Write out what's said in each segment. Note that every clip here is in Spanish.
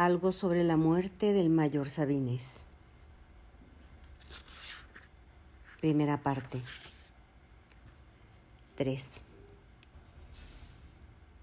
Algo sobre la muerte del mayor Sabines. Primera parte. 3.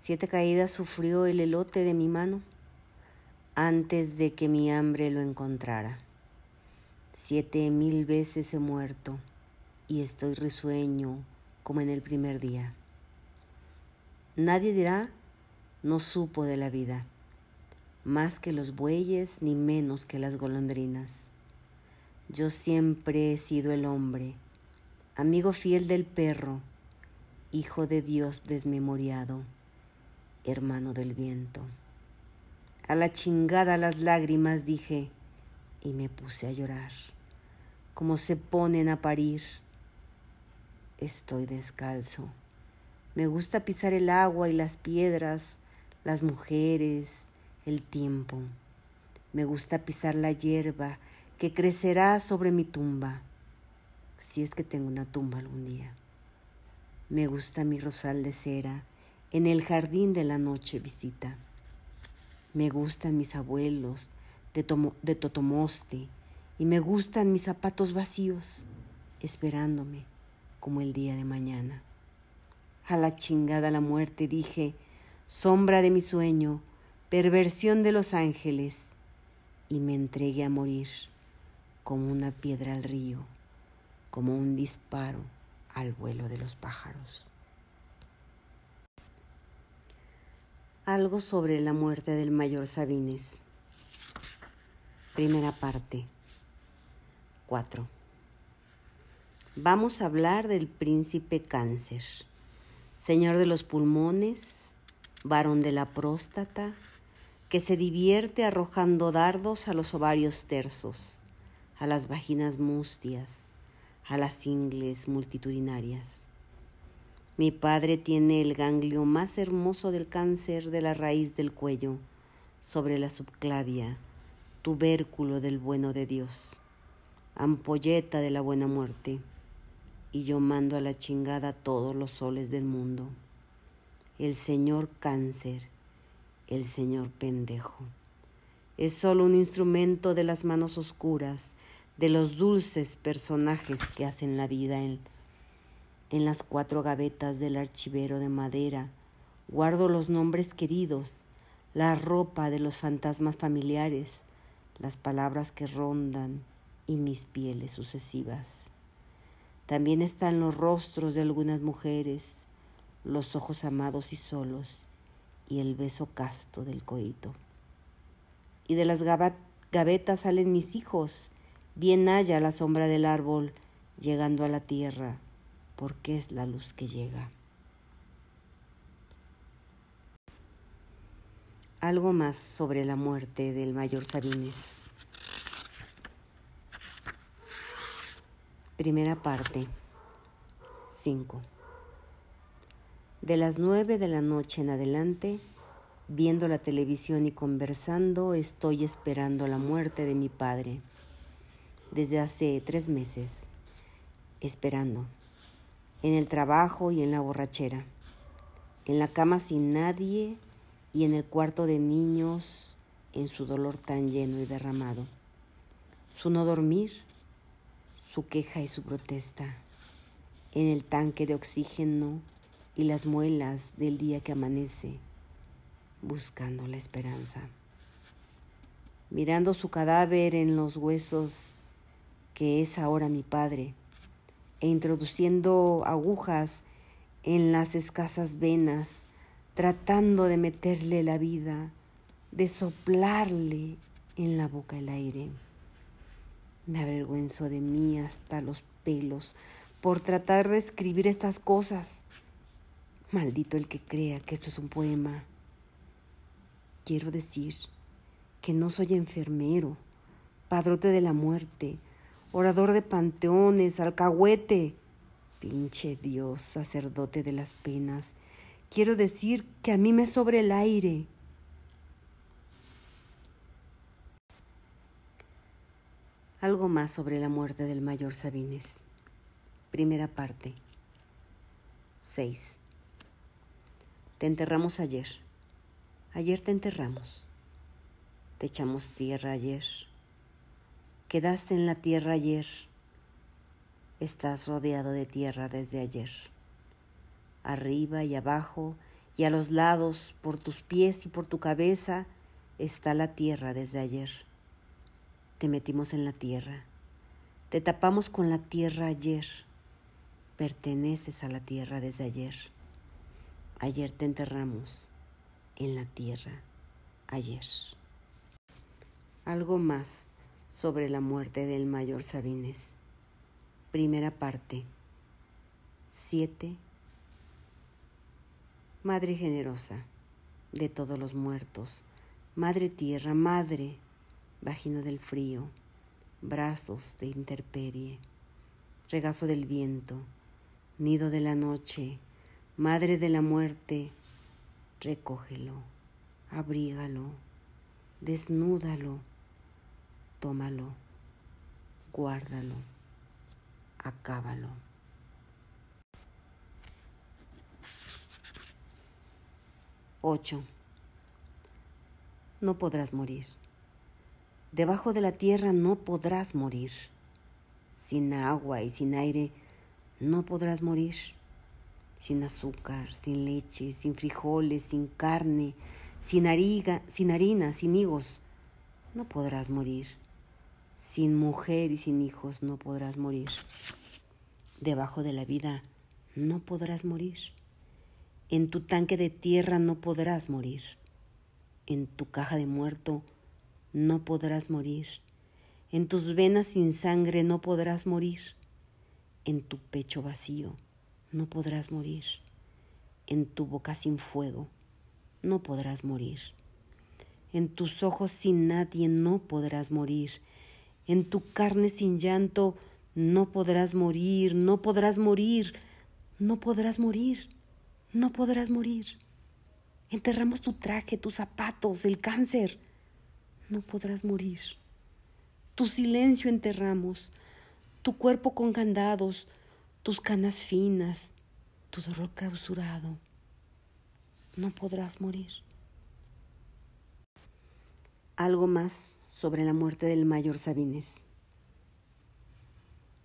Siete caídas sufrió el elote de mi mano antes de que mi hambre lo encontrara. Siete mil veces he muerto y estoy risueño como en el primer día. Nadie dirá, no supo de la vida, más que los bueyes ni menos que las golondrinas. Yo siempre he sido el hombre, amigo fiel del perro, hijo de Dios desmemoriado, hermano del viento. A la chingada las lágrimas dije y me puse a llorar, como se ponen a parir. Estoy descalzo. Me gusta pisar el agua y las piedras, las mujeres, el tiempo. Me gusta pisar la hierba que crecerá sobre mi tumba, si es que tengo una tumba algún día. Me gusta mi rosal de cera, en el jardín de la noche visita. Me gustan mis abuelos de, de Totomoste y me gustan mis zapatos vacíos, esperándome como el día de mañana. A la chingada la muerte dije, sombra de mi sueño, perversión de los ángeles, y me entregué a morir como una piedra al río, como un disparo al vuelo de los pájaros. Algo sobre la muerte del mayor Sabines. Primera parte. 4. Vamos a hablar del príncipe cáncer, señor de los pulmones, varón de la próstata, que se divierte arrojando dardos a los ovarios tersos, a las vaginas mustias, a las ingles multitudinarias mi padre tiene el ganglio más hermoso del cáncer de la raíz del cuello, sobre la subclavia, tubérculo del bueno de Dios, ampolleta de la buena muerte, y yo mando a la chingada todos los soles del mundo. El señor cáncer, el señor pendejo, es solo un instrumento de las manos oscuras, de los dulces personajes que hacen la vida en en las cuatro gavetas del archivero de madera guardo los nombres queridos, la ropa de los fantasmas familiares, las palabras que rondan y mis pieles sucesivas. También están los rostros de algunas mujeres, los ojos amados y solos, y el beso casto del coito. Y de las gavetas salen mis hijos, bien haya la sombra del árbol, llegando a la tierra, porque es la luz que llega. Algo más sobre la muerte del mayor Sabines. Primera parte. 5. De las nueve de la noche en adelante, viendo la televisión y conversando, estoy esperando la muerte de mi padre. Desde hace tres meses. Esperando en el trabajo y en la borrachera, en la cama sin nadie y en el cuarto de niños en su dolor tan lleno y derramado, su no dormir, su queja y su protesta, en el tanque de oxígeno y las muelas del día que amanece, buscando la esperanza, mirando su cadáver en los huesos que es ahora mi padre, e introduciendo agujas en las escasas venas, tratando de meterle la vida, de soplarle en la boca el aire. Me avergüenzo de mí hasta los pelos por tratar de escribir estas cosas. Maldito el que crea que esto es un poema. Quiero decir que no soy enfermero, padrote de la muerte, orador de panteones, alcahuete. Pinche Dios, sacerdote de las penas. Quiero decir que a mí me sobre el aire. Algo más sobre la muerte del mayor Sabines. Primera parte. 6. Te enterramos ayer. Ayer te enterramos. Te echamos tierra ayer. Quedaste en la tierra ayer. Estás rodeado de tierra desde ayer. Arriba y abajo y a los lados, por tus pies y por tu cabeza, está la tierra desde ayer. Te metimos en la tierra. Te tapamos con la tierra ayer. Perteneces a la tierra desde ayer. Ayer te enterramos en la tierra ayer algo más sobre la muerte del mayor Sabines. Primera parte. 7. Madre generosa de todos los muertos, Madre tierra, Madre, vagina del frío, brazos de interperie, regazo del viento, nido de la noche, Madre de la muerte, recógelo, abrígalo, desnúdalo tómalo, guárdalo, acábalo. Ocho. No podrás morir. Debajo de la tierra no podrás morir. Sin agua y sin aire no podrás morir. Sin azúcar, sin leche, sin frijoles, sin carne, sin, ariga, sin harina, sin higos, no podrás morir. Sin mujer y sin hijos no podrás morir. Debajo de la vida no podrás morir. En tu tanque de tierra no podrás morir. En tu caja de muerto no podrás morir. En tus venas sin sangre no podrás morir. En tu pecho vacío no podrás morir. En tu boca sin fuego no podrás morir. En tus ojos sin nadie no podrás morir en tu carne sin llanto no podrás morir, no podrás morir, no podrás morir, no podrás morir. Enterramos tu traje, tus zapatos, el cáncer. No podrás morir. Tu silencio enterramos, tu cuerpo con candados, tus canas finas, tu dolor clausurado. No podrás morir. Algo más sobre la muerte del mayor Sabines.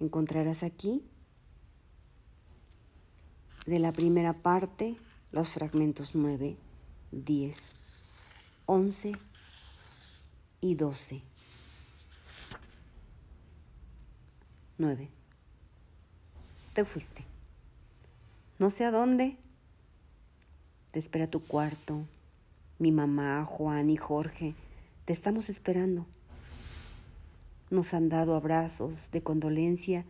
Encontrarás aquí de la primera parte los fragmentos 9, 10, 11 y 12. 9. Te fuiste. No sé a dónde. Te espera tu cuarto. Mi mamá, Juan y Jorge te estamos esperando. Nos han dado abrazos de condolencia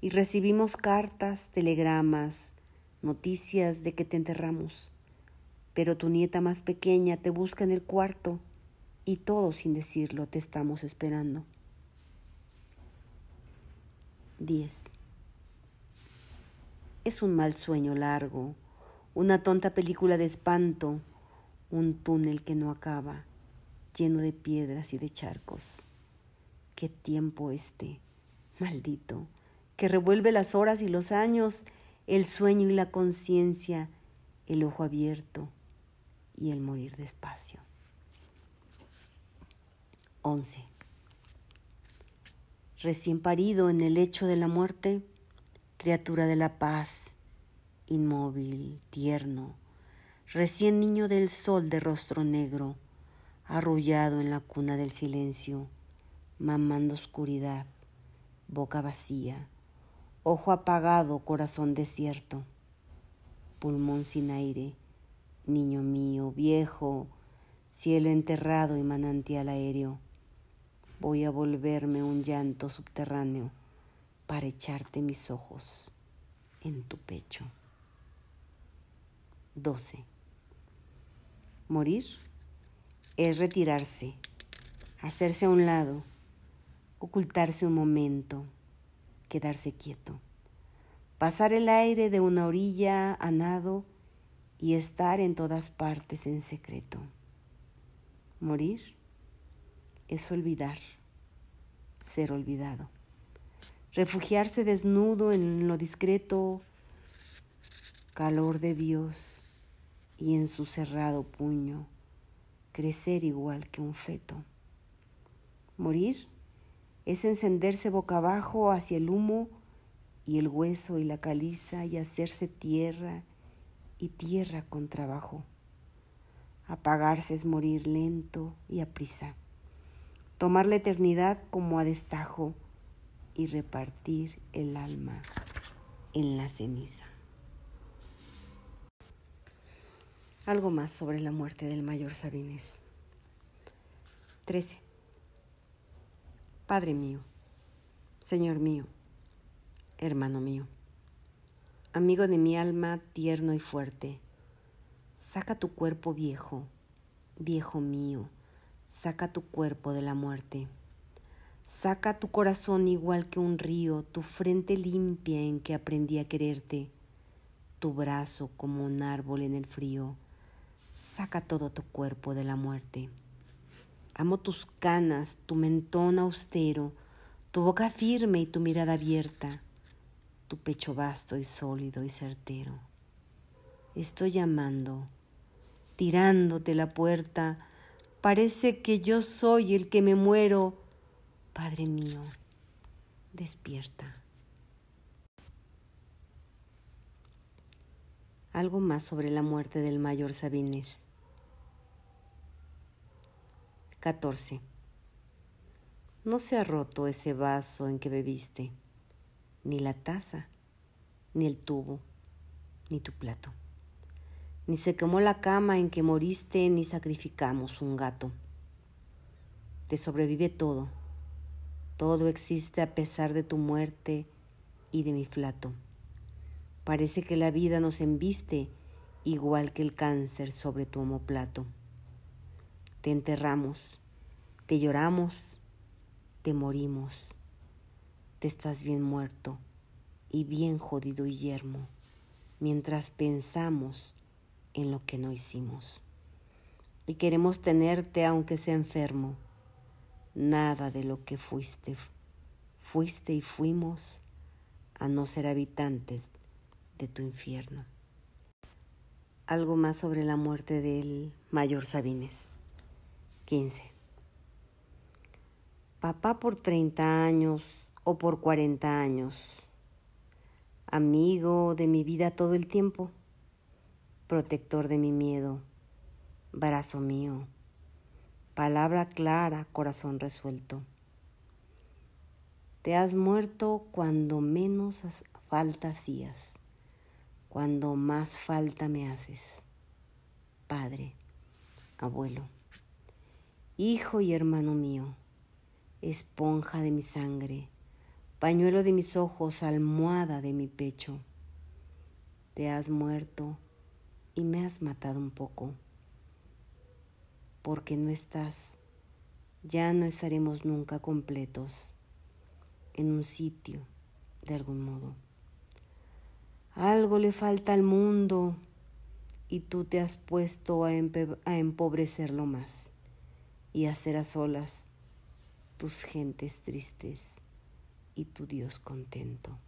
y recibimos cartas, telegramas, noticias de que te enterramos. Pero tu nieta más pequeña te busca en el cuarto y todo sin decirlo te estamos esperando. 10. Es un mal sueño largo, una tonta película de espanto, un túnel que no acaba lleno de piedras y de charcos. Qué tiempo este, maldito, que revuelve las horas y los años, el sueño y la conciencia, el ojo abierto y el morir despacio. 11. Recién parido en el lecho de la muerte, criatura de la paz, inmóvil, tierno, recién niño del sol de rostro negro, arrullado en la cuna del silencio, mamando oscuridad, boca vacía, ojo apagado, corazón desierto, pulmón sin aire, niño mío, viejo, cielo enterrado y manantial aéreo. Voy a volverme un llanto subterráneo para echarte mis ojos en tu pecho. 12. Morir es retirarse, hacerse a un lado, ocultarse un momento, quedarse quieto, pasar el aire de una orilla a nado y estar en todas partes en secreto. Morir es olvidar, ser olvidado, refugiarse desnudo en lo discreto, calor de Dios y en su cerrado puño crecer igual que un feto. Morir es encenderse boca abajo hacia el humo y el hueso y la caliza y hacerse tierra y tierra con trabajo. Apagarse es morir lento y a prisa. Tomar la eternidad como a destajo y repartir el alma en la ceniza. Algo más sobre la muerte del mayor Sabines. 13. Padre mío, Señor mío, hermano mío, amigo de mi alma tierno y fuerte, saca tu cuerpo viejo, viejo mío, saca tu cuerpo de la muerte. Saca tu corazón igual que un río, tu frente limpia en que aprendí a quererte, tu brazo como un árbol en el frío. Saca todo tu cuerpo de la muerte. Amo tus canas, tu mentón austero, tu boca firme y tu mirada abierta, tu pecho vasto y sólido y certero. Estoy llamando, tirándote la puerta. Parece que yo soy el que me muero Padre mío, despierta. Algo más sobre la muerte del mayor Sabines. 14. No se ha roto ese vaso en que bebiste, ni la taza, ni el tubo, ni tu plato. Ni se quemó la cama en que moriste, ni sacrificamos un gato. Te sobrevive todo todo existe a pesar de tu muerte y de mi flato. Parece que la vida nos embiste igual que el cáncer sobre tu homoplato. Te enterramos, te lloramos, te morimos. Te estás bien muerto y bien jodido y yermo, mientras pensamos en lo que no hicimos. Y queremos tenerte aunque sea enfermo nada de lo que fuiste, fuiste y fuimos a no ser habitantes de tu infierno. Algo más sobre la muerte del mayor Sabines. 15. Papá por 30 años o por 40 años. Amigo de mi vida todo el tiempo. Protector de mi miedo. Brazo mío Palabra clara, corazón resuelto. Te has muerto cuando menos falta hacías, cuando más falta me haces. Padre, abuelo, hijo y hermano mío, esponja de mi sangre, pañuelo de mis ojos, almohada de mi pecho. Te has muerto y me has matado un poco porque no estás, ya no estaremos nunca completos en un sitio de algún modo. Algo le falta al mundo y tú te has puesto a, empobrecerlo más y a hacer a solas tus gentes tristes y tu Dios contento.